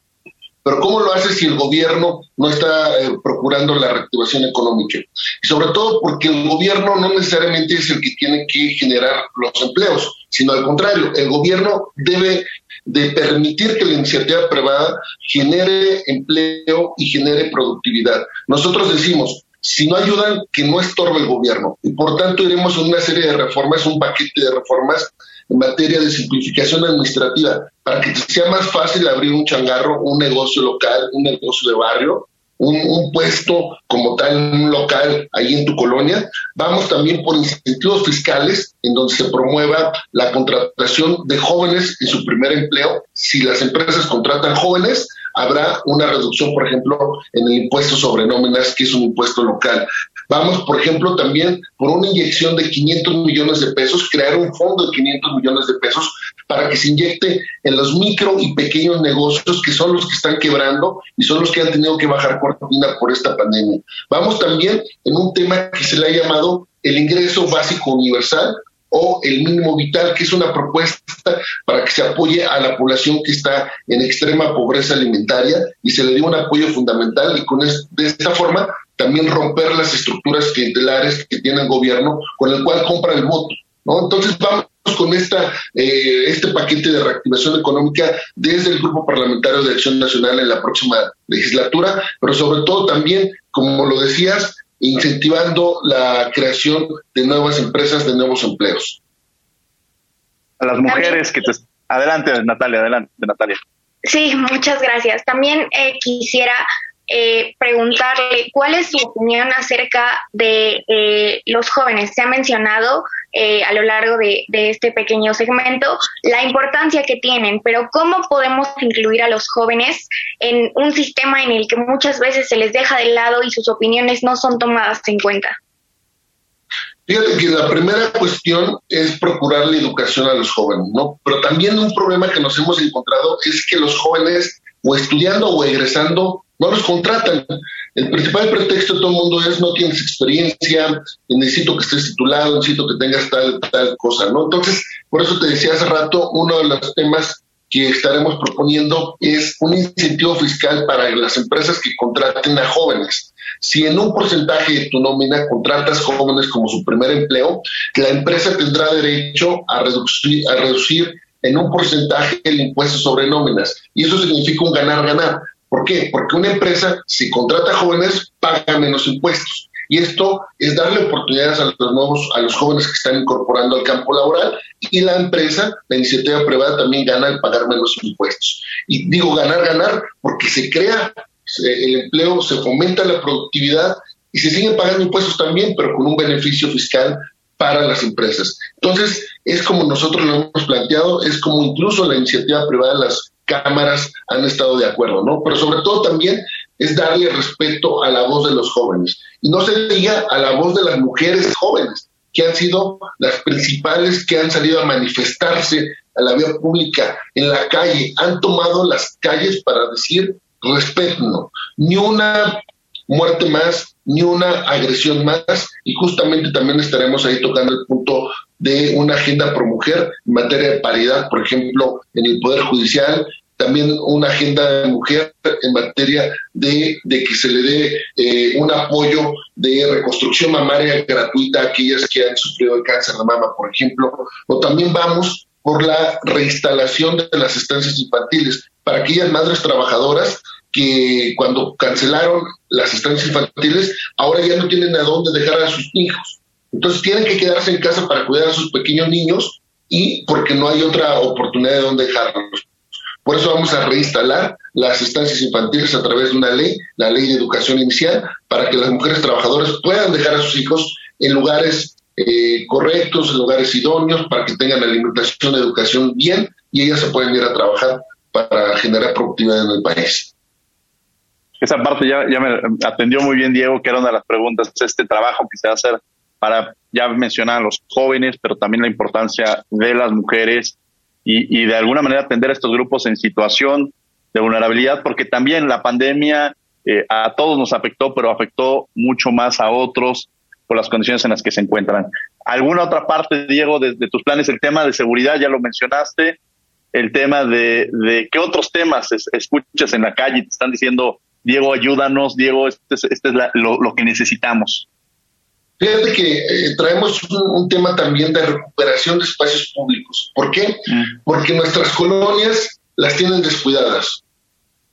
Pero ¿cómo lo hace si el gobierno no está eh, procurando la reactivación económica? Y sobre todo porque el gobierno no necesariamente es el que tiene que generar los empleos, sino al contrario, el gobierno debe de permitir que la iniciativa privada genere empleo y genere productividad. Nosotros decimos, si no ayudan, que no estorbe el gobierno. Y por tanto iremos a una serie de reformas, un paquete de reformas en materia de simplificación administrativa, para que sea más fácil abrir un changarro, un negocio local, un negocio de barrio, un, puesto como tal, un local ahí en tu colonia. Vamos también por incentivos fiscales, en donde se promueva la contratación de jóvenes en su primer empleo. Si las empresas contratan jóvenes, habrá una reducción, por ejemplo, en el impuesto sobre nóminas, que es un impuesto local. Vamos, por ejemplo, también por una inyección de 500 millones de pesos, crear un fondo de 500 millones de pesos para que se inyecte en los micro y pequeños negocios que son los que están quebrando y son los que han tenido que bajar cortina por esta pandemia. Vamos también en un tema que se le ha llamado el ingreso básico universal, o el mínimo vital, que es una propuesta para que se apoye a la población que está en extrema pobreza alimentaria y se le dé un apoyo fundamental y con de esta forma también romper las estructuras clientelares que tiene el gobierno con el cual compra el voto. ¿no? Entonces vamos con esta, eh, este paquete de reactivación económica desde el Grupo Parlamentario de Acción Nacional en la próxima legislatura, pero sobre todo también, como lo decías, incentivando la creación de nuevas empresas, de nuevos empleos. A las mujeres que te... Adelante, Natalia, adelante, Natalia. Sí, muchas gracias. También eh, quisiera eh, preguntarle cuál es su opinión acerca de eh, los jóvenes. Se ha mencionado eh, a lo largo de, este pequeño segmento la importancia que tienen, pero ¿cómo podemos incluir a los jóvenes en un sistema en el que muchas veces se les deja de lado y sus opiniones no son tomadas en cuenta? Fíjate que la primera cuestión es procurar la educación a los jóvenes, ¿no? Pero también un problema que nos hemos encontrado es que los jóvenes, o estudiando o egresando, no los contratan. El principal pretexto de todo el mundo es no tienes experiencia, necesito que estés titulado, necesito que tengas tal, tal cosa, ¿no? Entonces, por eso te decía hace rato, uno de los temas que estaremos proponiendo es un incentivo fiscal para las empresas que contraten a jóvenes. Si en un porcentaje de tu nómina contratas jóvenes como su primer empleo, la empresa tendrá derecho a reducir, a reducir en un porcentaje el impuesto sobre nóminas. Y eso significa un ganar-ganar. ¿Por qué? Porque una empresa, si contrata jóvenes, paga menos impuestos. Y esto es darle oportunidades a los nuevos, a los jóvenes que están incorporando al campo laboral y la empresa, la iniciativa privada también gana al pagar menos impuestos. Y digo ganar, ganar, porque se crea el empleo, se fomenta la productividad y se siguen pagando impuestos también, pero con un beneficio fiscal para las empresas. Entonces, es como nosotros lo hemos planteado, es como incluso la iniciativa privada, las cámaras han estado de acuerdo, ¿no? Pero sobre todo también es darle respeto a la voz de los jóvenes. Y no se diga a la voz de las mujeres jóvenes, que han sido las principales que han salido a manifestarse a la vía pública en la calle, han tomado las calles para decir respeto, ni una muerte más, ni una agresión más, y justamente también estaremos ahí tocando el punto de una agenda pro mujer en materia de paridad, por ejemplo, en el Poder Judicial, también una agenda de mujer en materia de, que se le dé eh, un apoyo de reconstrucción mamaria gratuita a aquellas que han sufrido el cáncer de mama, por ejemplo, o también vamos por la reinstalación de las estancias infantiles. Para aquellas madres trabajadoras que cuando cancelaron las estancias infantiles, ahora ya no tienen a dónde dejar a sus hijos. Entonces tienen que quedarse en casa para cuidar a sus pequeños niños y porque no hay otra oportunidad de dónde dejarlos. Por eso vamos a reinstalar las estancias infantiles a través de una ley, la ley de educación inicial, para que las mujeres trabajadoras puedan dejar a sus hijos en lugares eh, correctos, en lugares idóneos, para que tengan alimentación, educación bien y ellas se pueden ir a trabajar para generar productividad en el país. Esa parte ya, ya me atendió muy bien Diego, que era una de las preguntas, este trabajo que se va a hacer para, ya mencionar a los jóvenes, pero también la importancia de las mujeres y, de alguna manera atender a estos grupos en situación de vulnerabilidad, porque también la pandemia eh, a todos nos afectó, pero afectó mucho más a otros por las condiciones en las que se encuentran. ¿Alguna otra parte, Diego, de, tus planes? El tema de seguridad, ya lo mencionaste, el tema de, de qué otros temas escuchas en la calle, te están diciendo, Diego, ayúdanos, Diego, este es, este es lo que necesitamos. Fíjate que eh, traemos un, tema también de recuperación de espacios públicos. ¿Por qué? Mm. Porque nuestras colonias las tienen descuidadas.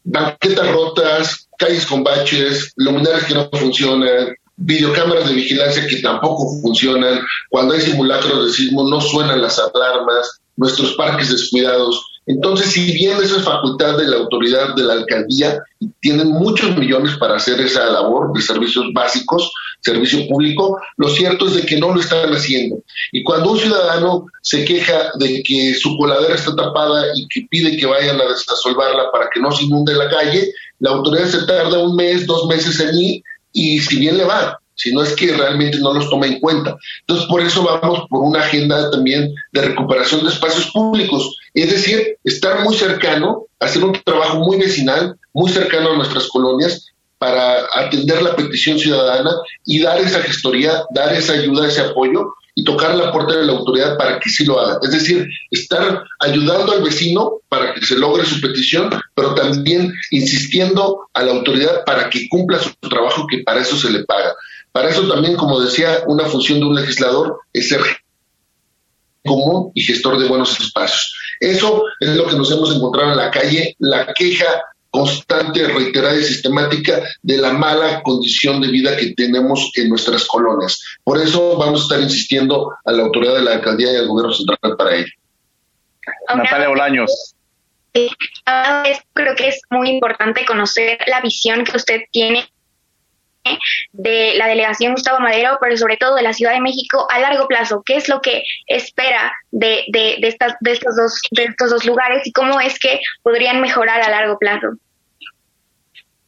Banquetas rotas, calles con baches, luminarias que no funcionan, videocámaras de vigilancia que tampoco funcionan. Cuando hay simulacros de sismo no suenan las alarmas, nuestros parques descuidados. Entonces, si bien esa es facultad de la autoridad de la alcaldía, tienen muchos millones para hacer esa labor de servicios básicos, servicio público, lo cierto es de que no lo están haciendo. Y cuando un ciudadano se queja de que su coladera está tapada y que pide que vayan a desasolvarla para que no se inunde la calle, la autoridad se tarda un mes, dos meses en ir y si bien le va, si no es que realmente no los toma en cuenta. Entonces, por eso vamos por una agenda también de recuperación de espacios públicos, es decir, estar muy cercano, hacer un trabajo muy vecinal, muy cercano a nuestras colonias para atender la petición ciudadana y dar esa gestoría, dar esa ayuda, ese apoyo y tocar la puerta de la autoridad para que sí lo haga. Es decir, estar ayudando al vecino para que se logre su petición, pero también insistiendo a la autoridad para que cumpla su trabajo, que para eso se le paga. Para eso también, como decía, una función de un legislador es ser común y gestor de buenos espacios. Eso es lo que nos hemos encontrado en la calle, la queja constante, reiterada y sistemática de la mala condición de vida que tenemos en nuestras colonias. Por eso vamos a estar insistiendo a la autoridad de la alcaldía y al gobierno central para ello. Natalia Bolaños. Creo que es muy importante conocer la visión que usted tiene de la delegación Gustavo Madero, pero sobre todo de la Ciudad de México a largo plazo. ¿Qué es lo que espera de, de, de, estas, de, estos, dos, de estos dos lugares y cómo es que podrían mejorar a largo plazo?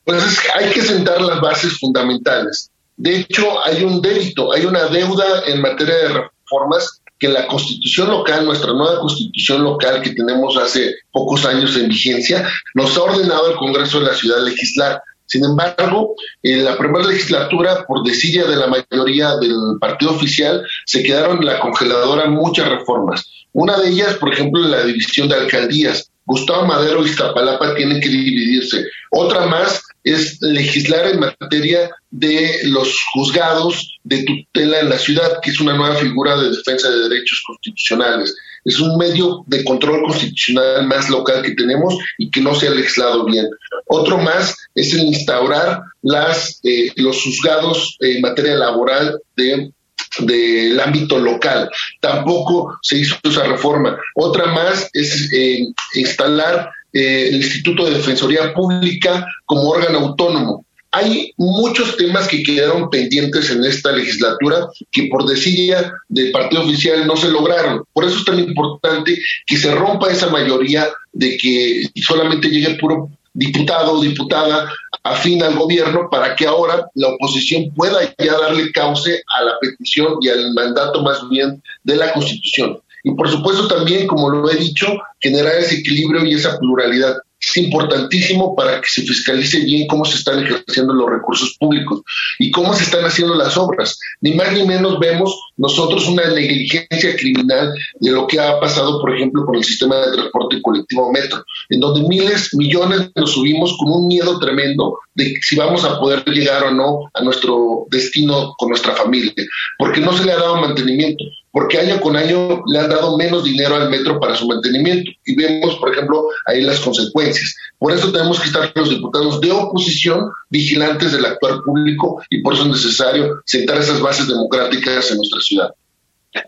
Pues hay que sentar las bases fundamentales. De hecho, hay un débito, hay una deuda en materia de reformas que la constitución local, nuestra nueva constitución local que tenemos hace pocos años en vigencia, nos ha ordenado el Congreso de la Ciudad legislar. Sin embargo, en la primera legislatura, por desidia de la mayoría del partido oficial, se quedaron en la congeladora muchas reformas. Una de ellas, por ejemplo, la división de alcaldías. Gustavo Madero y Iztapalapa tienen que dividirse. Otra más es legislar en materia de los juzgados de tutela en la ciudad, que es una nueva figura de defensa de derechos constitucionales. Es un medio de control constitucional más local que tenemos y que no se ha legislado bien. Otro más es el instaurar las, eh, los juzgados en materia laboral de del ámbito local. Tampoco se hizo esa reforma. Otra más es eh, instalar eh, el Instituto de Defensoría Pública como órgano autónomo. Hay muchos temas que quedaron pendientes en esta legislatura que por desidia del partido oficial no se lograron. Por eso es tan importante que se rompa esa mayoría de que solamente llegue puro diputado o diputada afín al gobierno para que ahora la oposición pueda ya darle cauce a la petición y al mandato más bien de la Constitución. Y por supuesto también, como lo he dicho, generar ese equilibrio y esa pluralidad. Es importantísimo para que se fiscalice bien cómo se están ejerciendo los recursos públicos y cómo se están haciendo las obras. Ni más ni menos vemos nosotros una negligencia criminal de lo que ha pasado, por ejemplo, con el sistema de transporte colectivo metro, en donde miles, millones nos subimos con un miedo tremendo de si vamos a poder llegar o no a nuestro destino con nuestra familia, porque no se le ha dado mantenimiento porque año con año le han dado menos dinero al metro para su mantenimiento. Y vemos, por ejemplo, ahí las consecuencias. Por eso tenemos que estar los diputados de oposición vigilantes del actual público y por eso es necesario sentar esas bases democráticas en nuestra ciudad.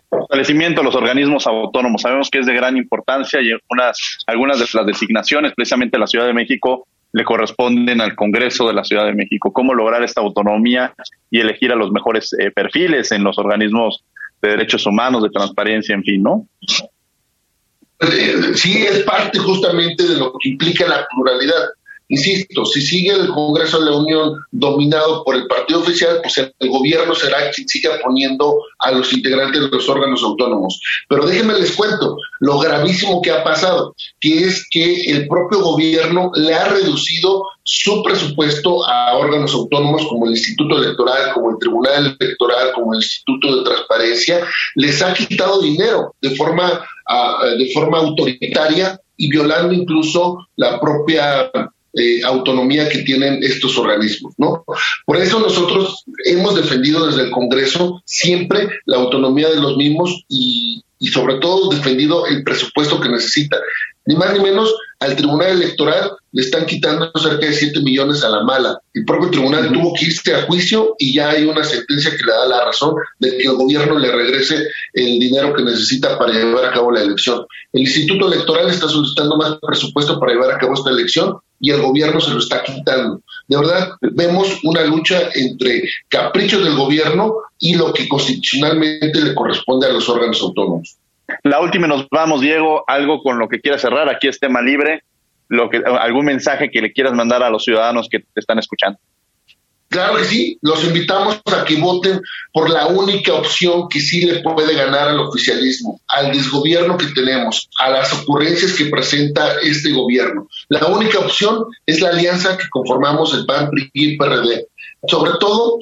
Fortalecimiento de los organismos autónomos. Sabemos que es de gran importancia y algunas de las designaciones, precisamente en la Ciudad de México, le corresponden al Congreso de la Ciudad de México. ¿Cómo lograr esta autonomía y elegir a los mejores eh, perfiles en los organismos de derechos humanos, de transparencia, en fin, ¿no? Eh, sí, es parte justamente de lo que implica la pluralidad. Insisto, si sigue el Congreso de la Unión dominado por el partido oficial, pues el gobierno será quien siga poniendo a los integrantes de los órganos autónomos. Pero déjenme les cuento lo gravísimo que ha pasado, que es que el propio gobierno le ha reducido su presupuesto a órganos autónomos como el Instituto Electoral, como el Tribunal Electoral, como el Instituto de Transparencia, les ha quitado dinero de forma, ah, de forma autoritaria y violando incluso la propia eh, autonomía que tienen estos organismos, ¿no? Por eso nosotros hemos defendido desde el Congreso siempre la autonomía de los mismos y, y sobre todo defendido el presupuesto que necesita. Ni más ni menos al Tribunal Electoral le están quitando cerca de 7 millones a la mala. El propio tribunal tuvo que irse a juicio y ya hay una sentencia que le da la razón de que el gobierno le regrese el dinero que necesita para llevar a cabo la elección. El Instituto Electoral está solicitando más presupuesto para llevar a cabo esta elección y el gobierno se lo está quitando. De verdad, vemos una lucha entre caprichos del gobierno y lo que constitucionalmente le corresponde a los órganos autónomos. La última nos vamos, Diego, algo con lo que quieras cerrar, aquí es tema libre, lo que, algún mensaje que le quieras mandar a los ciudadanos que te están escuchando. Claro que sí, los invitamos a que voten por la única opción que sí le puede ganar al oficialismo, al desgobierno que tenemos, a las ocurrencias que presenta este gobierno. La única opción es la alianza que conformamos el PAN, PRI y PRD. Sobre todo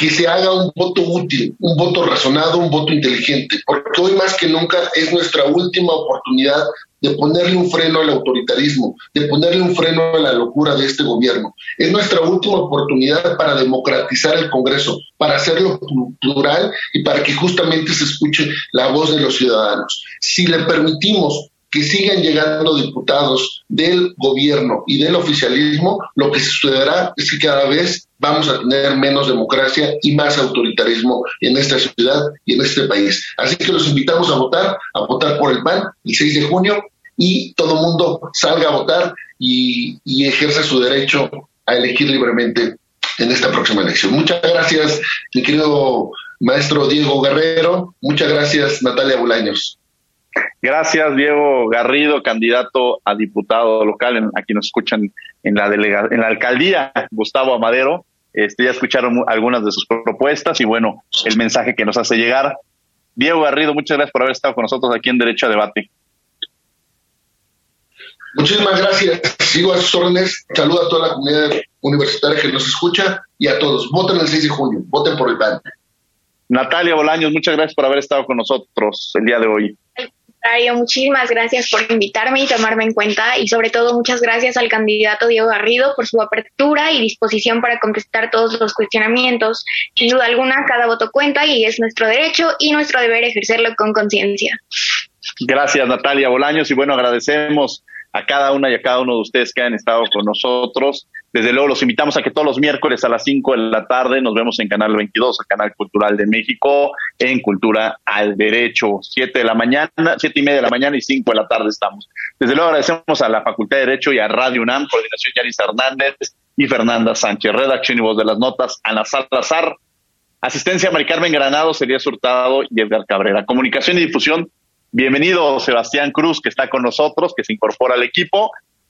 que se haga un voto útil, un voto razonado, un voto inteligente, porque hoy más que nunca es nuestra última oportunidad de ponerle un freno al autoritarismo, de ponerle un freno a la locura de este gobierno. Es nuestra última oportunidad para democratizar el Congreso, para hacerlo plural y para que justamente se escuche la voz de los ciudadanos. Si le permitimos que sigan llegando diputados del gobierno y del oficialismo, lo que sucederá es que cada vez vamos a tener menos democracia y más autoritarismo en esta ciudad y en este país. Así que los invitamos a votar, a votar por el PAN el 6 de junio y todo mundo salga a votar y, y ejerza su derecho a elegir libremente en esta próxima elección. Muchas gracias, mi querido maestro Diego Guerrero. Muchas gracias, Natalia Bulaños. Gracias, Diego Garrido, candidato a diputado local. aquí nos escuchan en la, delega, en la alcaldía, Gustavo Amadero. Este, ya escucharon algunas de sus propuestas y bueno, el mensaje que nos hace llegar. Diego Garrido, muchas gracias por haber estado con nosotros aquí en Derecho a Debate. Muchísimas gracias. Sigo a sus órdenes. Saludo a toda la comunidad universitaria que nos escucha y a todos. Voten el 6 de junio. Voten por el PAN. Natalia Bolaños, muchas gracias por haber estado con nosotros el día de hoy muchísimas gracias por invitarme y tomarme en cuenta y sobre todo muchas gracias al candidato Diego Garrido por su apertura y disposición para contestar todos los cuestionamientos. Sin duda alguna, cada voto cuenta y es nuestro derecho y nuestro deber ejercerlo con conciencia. Gracias Natalia Bolaños y bueno, agradecemos a cada una y a cada uno de ustedes que han estado con nosotros. Desde luego los invitamos a que todos los miércoles a las 5 de la tarde nos vemos en Canal 22, el Canal Cultural de México, en Cultura al Derecho, 7 de la mañana, siete y media de la mañana y 5 de la tarde estamos. Desde luego agradecemos a la Facultad de Derecho y a Radio UNAM, coordinación Yaris Hernández y Fernanda Sánchez, redacción y voz de las notas, Ana Salazar, asistencia Mari Carmen Granado, sería Surtado y Edgar Cabrera, comunicación y difusión Bienvenido Sebastián Cruz, que está con nosotros, que se incorpora al equipo,